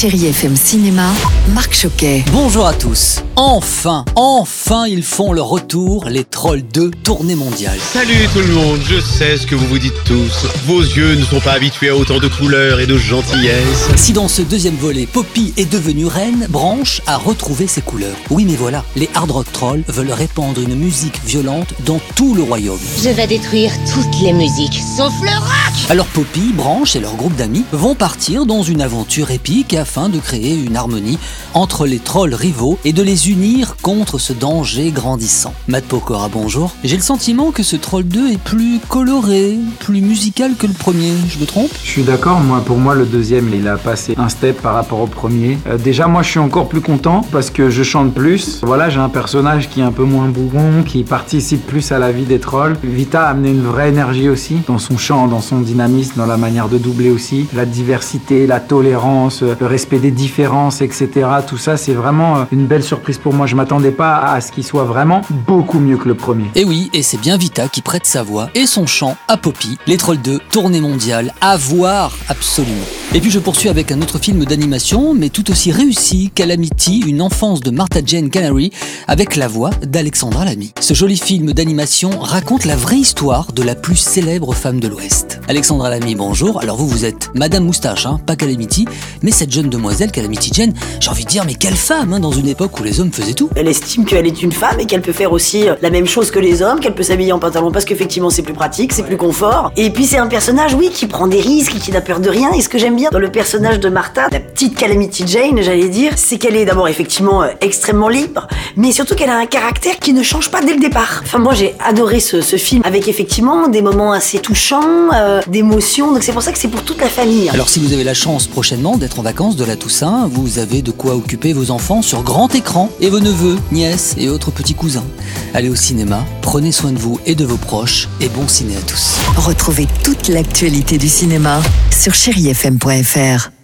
Chérie FM Cinéma, Marc Choquet. Bonjour à tous. Enfin, enfin, ils font le retour, les Trolls 2, tournée mondiale. Salut tout le monde, je sais ce que vous vous dites tous. Vos yeux ne sont pas habitués à autant de couleurs et de gentillesse. Si dans ce deuxième volet, Poppy est devenue reine, Branche a retrouvé ses couleurs. Oui, mais voilà, les hard rock trolls veulent répandre une musique violente dans tout le royaume. Je vais détruire toutes les musiques, sauf le rock Alors Poppy, Branche et leur groupe d'amis vont partir dans une aventure épique afin de créer une harmonie entre les trolls rivaux et de les unir contre ce danger grandissant. Matt Pokora, bonjour. J'ai le sentiment que ce Troll 2 est plus coloré, plus musical que le premier, je me trompe? Je suis d'accord, moi pour moi le deuxième il a passé un step par rapport au premier. Euh, déjà moi je suis encore plus content parce que je chante plus. Voilà j'ai un personnage qui est un peu moins bougon, qui participe plus à la vie des trolls. Vita a amené une vraie énergie aussi dans son chant, dans son dynamisme, dans la manière de doubler aussi. La diversité, la tolérance, le respect des différences, etc. Tout ça c'est vraiment euh, une belle surprise pour moi. Je m'attendais pas à ce qu'il soit vraiment beaucoup mieux que le premier. Et oui, et c'est bien Vita qui prête sa voix et son chant à Poppy, Les Trolls 2, tournée mondiale, à voir absolument. Et puis je poursuis avec un autre film d'animation, mais tout aussi réussi, Calamity, une enfance de Martha Jane Canary, avec la voix d'Alexandra Lamy. Ce joli film d'animation raconte la vraie histoire de la plus célèbre femme de l'Ouest. Alexandra Lamy, bonjour. Alors vous, vous êtes Madame Moustache, hein, pas Calamity, mais cette jeune demoiselle, Calamity Jane, j'ai envie de dire, mais quelle femme, hein, dans une époque où les hommes faisaient tout. Elle estime qu'elle est une femme et qu'elle peut faire aussi euh, la même chose que les hommes, qu'elle peut s'habiller en pantalon parce qu'effectivement c'est plus pratique, c'est plus confort. Et puis c'est un personnage, oui, qui prend des risques, qui n'a peur de rien. Et ce que j'aime bien dans le personnage de Martha, la petite Calamity Jane, j'allais dire, c'est qu'elle est d'abord effectivement euh, extrêmement libre, mais surtout qu'elle a un caractère qui ne change pas dès le départ. Enfin moi j'ai adoré ce, ce film avec effectivement des moments assez touchants, euh, d'émotions. Donc c'est pour ça que c'est pour toute la famille. hein. Alors si vous avez la chance prochainement d'être en vacances de la Toussaint, vous avez de quoi occuper vos enfants sur grand écran et vos neveux, nièces et autres petits cousins. Allez au cinéma, prenez soin de vous et de vos proches et bon ciné à tous. Retrouvez toute l'actualité du cinéma sur chérifm.fr.